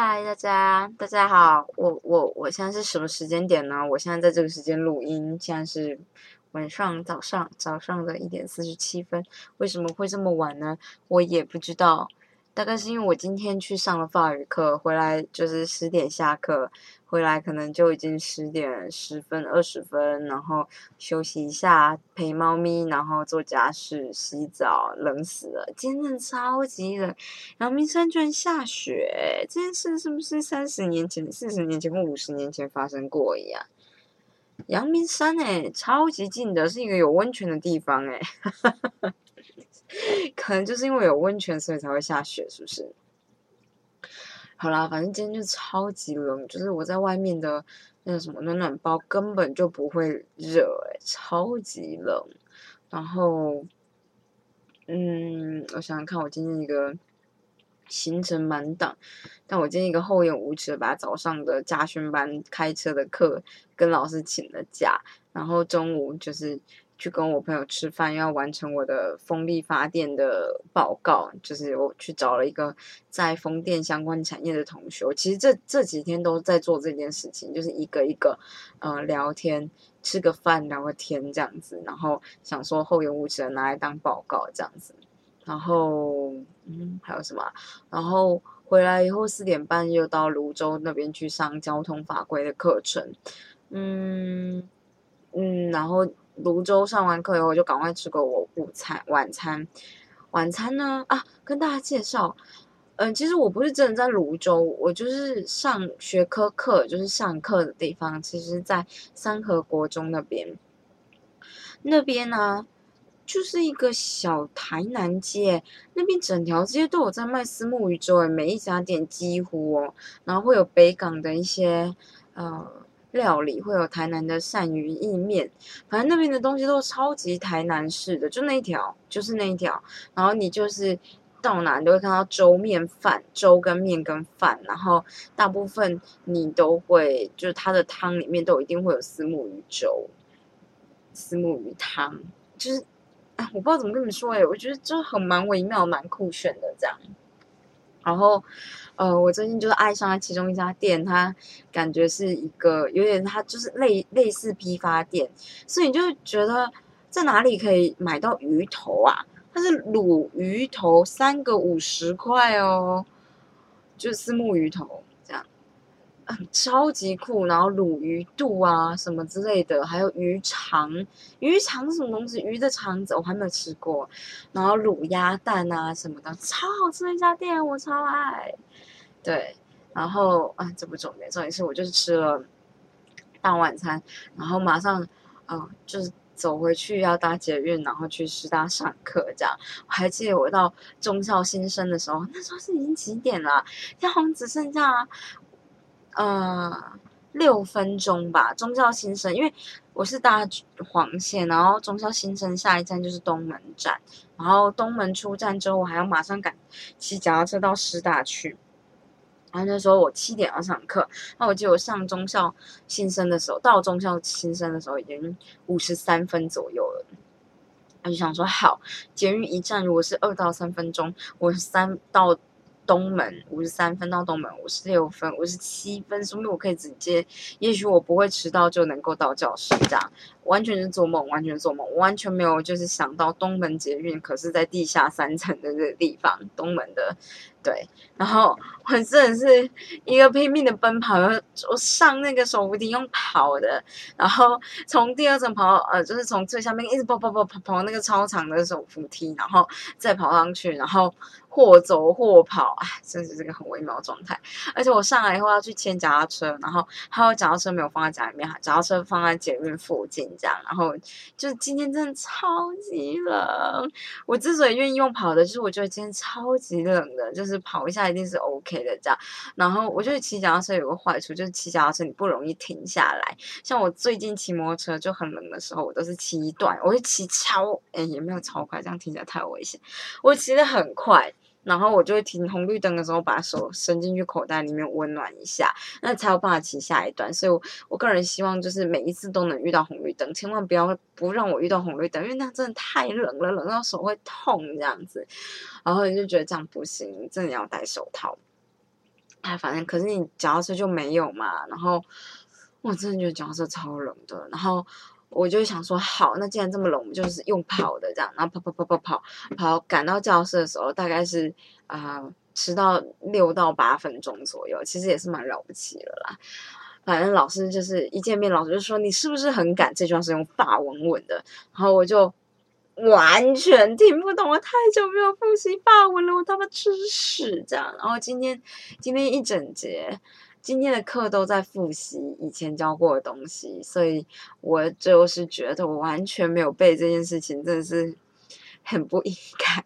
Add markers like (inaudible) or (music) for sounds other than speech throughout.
嗨，大家，大家好，我我我现在是什么时间点呢？我现在在这个时间录音，现在是晚上早上早上的一点四十七分。为什么会这么晚呢？我也不知道，大概是因为我今天去上了法语课，回来就是十点下课。回来可能就已经十点十分、二十分，然后休息一下，陪猫咪，然后做家事、洗澡，冷死了，今天超级冷。阳明山居然下雪，这件事是不是三十年前、四十年前或五十年前发生过一样？阳明山哎，超级近的，是一个有温泉的地方哎，(laughs) (laughs) 可能就是因为有温泉，所以才会下雪，是不是？好啦，反正今天就超级冷，就是我在外面的那个什么暖暖包根本就不会热，超级冷。然后，嗯，我想想看，我今天一个行程满档，但我今天一个厚颜无耻的把早上的家训班开车的课跟老师请了假，然后中午就是。去跟我朋友吃饭，要完成我的风力发电的报告，就是我去找了一个在风电相关产业的同学。其实这这几天都在做这件事情，就是一个一个呃聊天，吃个饭聊个天这样子，然后想说后援物质拿来当报告这样子。然后嗯还有什么？然后回来以后四点半又到泸州那边去上交通法规的课程。嗯嗯，然后。泸州上完课以后，就赶快吃个我午餐、晚餐。晚餐呢？啊，跟大家介绍，嗯，其实我不是真的在泸州，我就是上学科课，就是上课的地方，其实在三河国中那边。那边呢，就是一个小台南街，那边整条街都有在卖丝木鱼粥，每一家店几乎哦，然后会有北港的一些，呃。料理会有台南的鳝鱼意面，反正那边的东西都超级台南式的，就那一条，就是那一条。然后你就是到哪你都会看到粥面饭，粥跟面跟饭，然后大部分你都会就是它的汤里面都一定会有丝木鱼粥、丝木鱼汤，就是啊，我不知道怎么跟你们说哎，我觉得就很蛮微妙、蛮酷炫的这样。然后。呃，我最近就是爱上了其中一家店，它感觉是一个有点，它就是类类似批发店，所以你就觉得在哪里可以买到鱼头啊？它是卤鱼头，三个五十块哦，就是木鱼头。超级酷，然后卤鱼肚啊什么之类的，还有鱼肠，鱼肠是什么东西？鱼的肠子我还没有吃过，然后卤鸭蛋啊什么的，超好吃的一家店，我超爱。对，然后啊，这不重点，重点是我就是吃了大晚餐，然后马上啊就是走回去要搭捷运，然后去师大上课这样。我还记得我到中校新生的时候，那时候是已经几点了？好像只剩下。呃，六分钟吧。中校新生，因为我是搭黄线，然后中校新生下一站就是东门站，然后东门出站之后，我还要马上赶骑脚踏车到师大去。然后那时候我七点要上课，那我记得我上中校新生的时候，到中校新生的时候已经五十三分左右了。我就想说，好，捷运一站如果是二到三分钟，我三到。东门五十三分到东门五十六分五十七分，说明我可以直接，也许我不会迟到就能够到教室，这样完全是做梦，完全做梦，完全没有就是想到东门捷运可是在地下三层的这个地方，东门的。对，然后我真的是一个拼命的奔跑，我上那个手扶梯用跑的，然后从第二层跑，呃，就是从最下面一直跑跑跑跑跑那个超长的手扶梯，然后再跑上去，然后或走或跑，哎，真是这个很微妙的状态。而且我上来以后要去牵脚踏车，然后还有脚踏车没有放在家里面，脚踏车放在捷运附近这样，然后就是今天真的超级冷。我之所以愿意用跑的，就是我觉得今天超级冷的，就是。跑一下一定是 OK 的，这样。然后我觉得骑脚踏车有个坏处，就是骑脚踏车你不容易停下来。像我最近骑摩托车就很冷的时候，我都是骑一段，我就骑超，哎，也没有超快，这样听起来太危险。我骑得很快，然后我就会停红绿灯的时候，把手伸进去口袋里面温暖一下，那才有办法骑下一段。所以，我我个人希望就是每一次都能遇到红绿灯，千万不要不让我遇到红绿灯，因为那真的太冷了，冷到手会痛这样子。然后你就觉得这样不行，真的要戴手套。哎，反正可是你脚踏车就没有嘛，然后我真的觉得脚踏车超冷的，然后我就想说，好，那既然这么冷，我们就是用跑的这样，然后跑跑跑跑跑跑，赶到教室的时候大概是啊迟到六到八分钟左右，其实也是蛮了不起了啦。反正老师就是一见面，老师就说你是不是很赶？这句话是用法文问的，然后我就。完全听不懂，我太久没有复习法文了，我他妈吃屎这样。然后今天今天一整节，今天的课都在复习以前教过的东西，所以我就是觉得我完全没有背这件事情，真的是很不应该。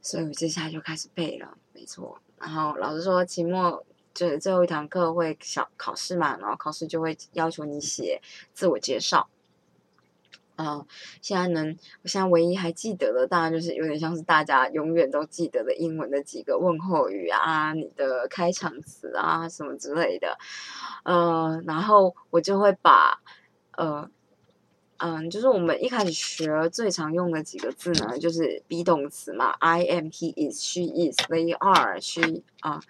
所以我接下来就开始背了，没错。然后老师说期末就是最后一堂课会小考试嘛，然后考试就会要求你写自我介绍。啊，现在能，我现在唯一还记得的，当然就是有点像是大家永远都记得的英文的几个问候语啊，你的开场词啊，什么之类的。呃，然后我就会把，呃，嗯，就是我们一开始学最常用的几个字呢，就是 be 动词嘛，I am, he is, she is, they are, she 啊。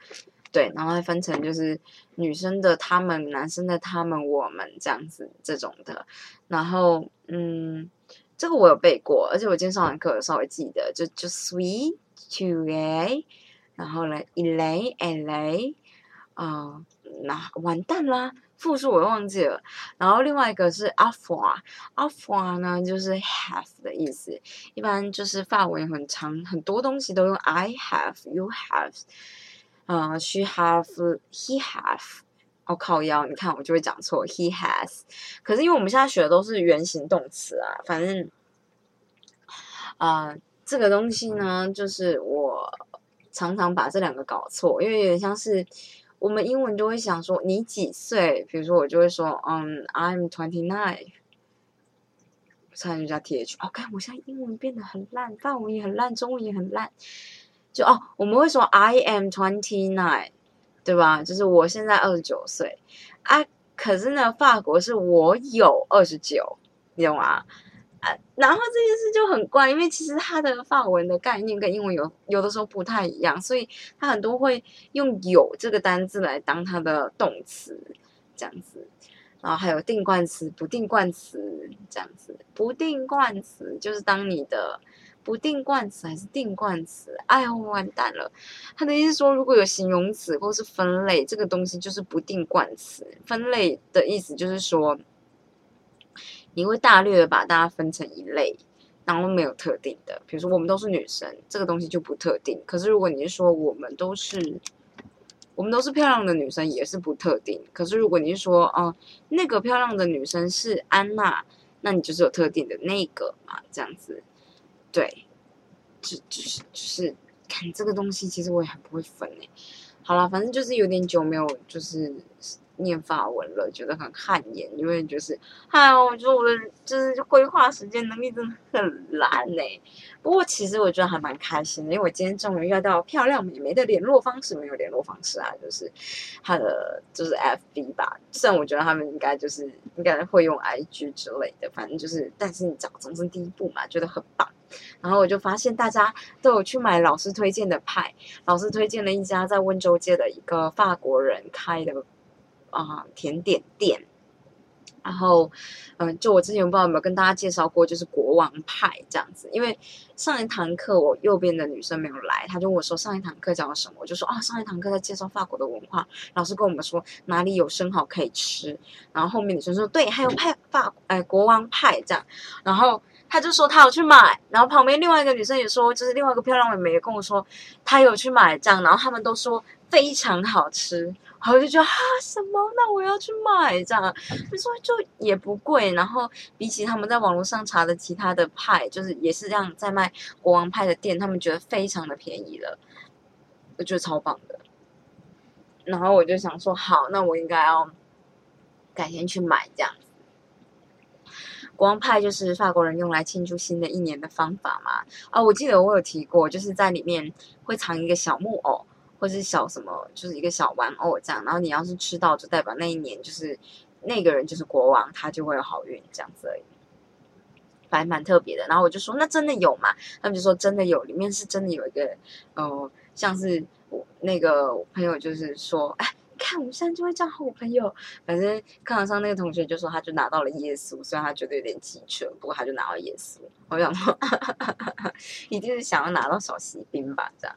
对，然后会分成就是女生的他们，男生的他们，我们这样子这种的。然后，嗯，这个我有背过，而且我今天上完课稍微记得，就就 sweet to a，然后呢 e l a e l a 啊，那完蛋啦，复数我忘记了。然后另外一个是 a f o a a f o a 呢就是 have 的意思，一般就是法文很长，很多东西都用 I have，you have。呃，she have, he have，我靠腰，你看我就会讲错，he has。可是因为我们现在学的都是原形动词啊，反正，啊，这个东西呢，就是我常常把这两个搞错，因为有点像是我们英文就会想说你几岁，比如说我就会说，嗯，I'm twenty nine，差点加 th，哦，看我现在英文变得很烂，法文也很烂，中文也很烂。就哦，我们会说 I am twenty nine，对吧？就是我现在二十九岁啊。可是呢，法国是我有二十九，你懂吗？啊，然后这件事就很怪，因为其实它的法文的概念跟英文有有的时候不太一样，所以它很多会用有这个单字来当它的动词，这样子。然后还有定冠词、不定冠词这样子。不定冠词就是当你的。不定冠词还是定冠词？哎呦，完蛋了！他的意思说，如果有形容词或是分类，这个东西就是不定冠词。分类的意思就是说，你会大略的把大家分成一类，然后没有特定的。比如说，我们都是女生，这个东西就不特定。可是如果你是说我们都是，我们都是漂亮的女生，也是不特定。可是如果你是说，哦，那个漂亮的女生是安娜，那你就是有特定的那个嘛，这样子。对，就就是就是看这个东西，其实我也很不会分诶。好了，反正就是有点久没有就是。念法文了，觉得很汗颜，因为就是，哎呦，我觉得我的就是规划时间能力真的很烂呢。不过其实我觉得还蛮开心的，因为我今天终于遇到漂亮美眉的联络方式，没有联络方式啊，就是她的就是 FB 吧。虽然我觉得他们应该就是应该会用 IG 之类的，反正就是，但是你找总是第一步嘛，觉得很棒。然后我就发现大家都有去买老师推荐的派，老师推荐了一家在温州街的一个法国人开的。啊，甜点店，然后，嗯，就我之前不知道有没有跟大家介绍过，就是国王派这样子。因为上一堂课我右边的女生没有来，她就问我说上一堂课讲了什么，我就说啊，上一堂课在介绍法国的文化，老师跟我们说哪里有生蚝可以吃。然后后面女生说对，还有派法哎国王派这样，然后她就说她有去买，然后旁边另外一个女生也说，就是另外一个漂亮妹妹也跟我说她有去买这样，然后他们都说非常好吃。然后就觉得啊，什么？那我要去买这样。就说就也不贵，然后比起他们在网络上查的其他的派，就是也是这样在卖国王派的店，他们觉得非常的便宜了，我觉得超棒的。然后我就想说，好，那我应该要改天去买这样。国王派就是法国人用来庆祝新的一年的方法嘛。啊，我记得我有提过，就是在里面会藏一个小木偶。或是小什么，就是一个小玩偶这样，然后你要是吃到，就代表那一年就是那个人就是国王，他就会有好运这样子而已。还蛮特别的。然后我就说那真的有吗？他们就说真的有，里面是真的有一个，呃，像是我那个朋友就是说，哎。看，我们现在就会这样和我朋友。反正课堂上那个同学就说，他就拿到了耶稣，虽然他觉得有点机车，不过他就拿到耶稣。我想说，(laughs) 一定是想要拿到小锡兵吧，这样，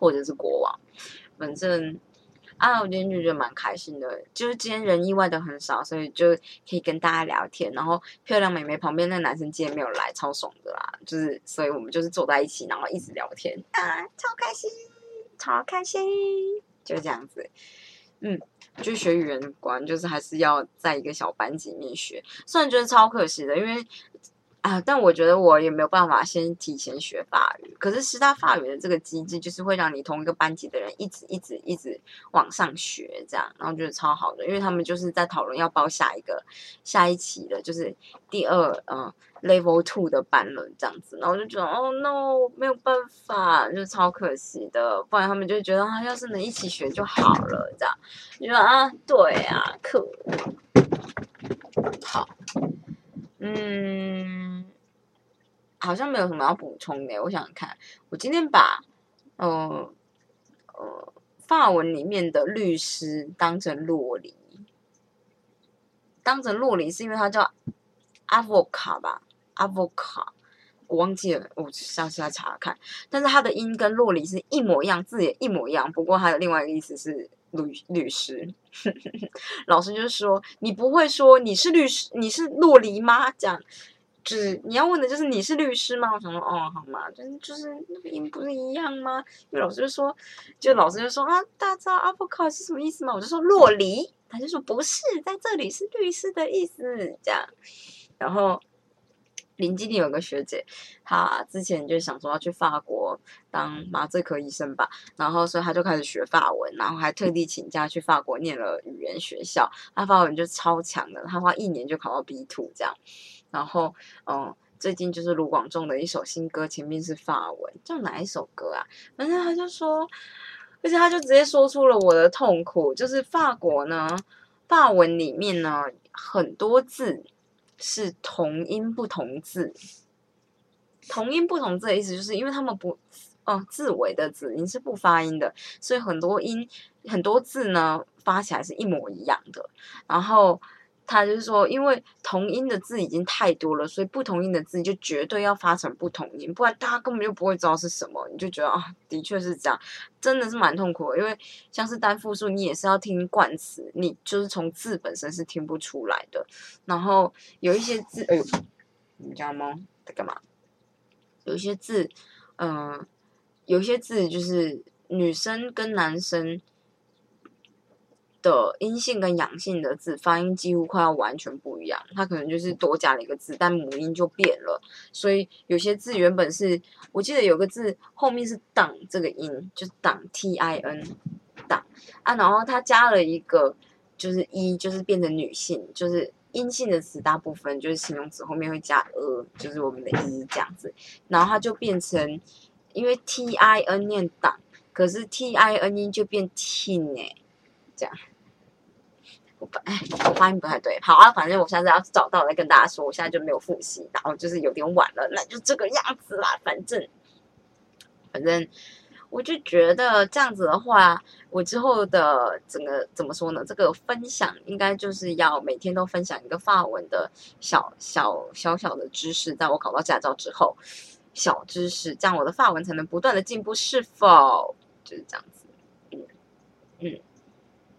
或者是国王。反正啊，我今天就觉得蛮开心的，就是今天人意外的很少，所以就可以跟大家聊天。然后漂亮美眉旁边那男生今天没有来，超爽的啦。就是，所以我们就是坐在一起，然后一直聊天啊，超开心，超开心。就这样子，嗯，就学语言，果然就是还是要在一个小班级里面学。虽然觉得超可惜的，因为啊，但我觉得我也没有办法先提前学法语。可是师大法语的这个机制，就是会让你同一个班级的人一直一直一直往上学，这样，然后觉得超好的，因为他们就是在讨论要报下一个下一期的，就是第二嗯。Level Two 的班了，这样子，然后我就觉得，哦 no，没有办法，就超可惜的。不然他们就觉得，啊，要是能一起学就好了，这样。你说啊，对啊，可好，嗯，好像没有什么要补充的。我想想看，我今天把，呃，呃，法文里面的律师当成洛黎，当成洛黎是因为他叫阿沃卡吧。阿 v o c a 我忘记了，我下次来查看。但是它的音跟洛里是一模一样，字也一模一样。不过它的另外一个意思是律律师。(laughs) 老师就是说，你不会说你是律师，你是洛黎吗？这样就是你要问的就是你是律师吗？我想说，哦，好嘛，就是就是那个音不是一样吗？因为老师就说，就老师就说啊，大家知道 a v o c a 是什么意思吗？我就说洛黎，他就说不是，在这里是律师的意思。这样，然后。林基地有个学姐，她之前就想说要去法国当麻醉科医生吧，然后所以她就开始学法文，然后还特地请假去法国念了语言学校，她法文就超强的，她花一年就考到 B two 这样，然后嗯，最近就是卢广仲的一首新歌，前面是法文，叫哪一首歌啊？反正他就说，而且他就直接说出了我的痛苦，就是法国呢，法文里面呢很多字。是同音不同字，同音不同字的意思就是因为他们不，哦，字尾的字音是不发音的，所以很多音很多字呢发起来是一模一样的，然后。他就是说，因为同音的字已经太多了，所以不同音的字就绝对要发成不同音，不然大家根本就不会知道是什么。你就觉得啊，的确是这样，真的是蛮痛苦的。因为像是单复数，你也是要听冠词，你就是从字本身是听不出来的。然后有一些字，哎呦，你家猫在干嘛？有一些字，嗯，有一些字就是女生跟男生。的阴性跟阳性的字发音几乎快要完全不一样，它可能就是多加了一个字，但母音就变了。所以有些字原本是，我记得有个字后面是党这个音，就是党 T I N 党啊，然后它加了一个就是一，就是变成女性，就是阴性的词大部分就是形容词后面会加呃，就是我们的一这样子，然后它就变成因为 T I N 念党，可是 T I N 音就变 tin 哎，这样。我哎，我发音不太对。好啊，反正我下次要找到再跟大家说。我现在就没有复习，然后就是有点晚了，那就这个样子啦。反正，反正我就觉得这样子的话，我之后的整个怎么说呢？这个分享应该就是要每天都分享一个发文的小小小小的知识，在我考到驾照之后，小知识，这样我的发文才能不断的进步，是否？就是这样子。嗯嗯。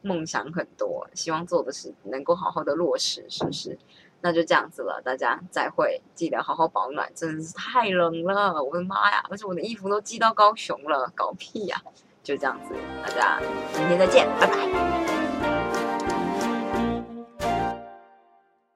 梦想很多，希望做的事能够好好的落实，是不是？那就这样子了，大家再会，记得好好保暖，真的是太冷了，我的妈呀！而且我的衣服都寄到高雄了，搞屁呀！就这样子，大家明天再见，拜拜。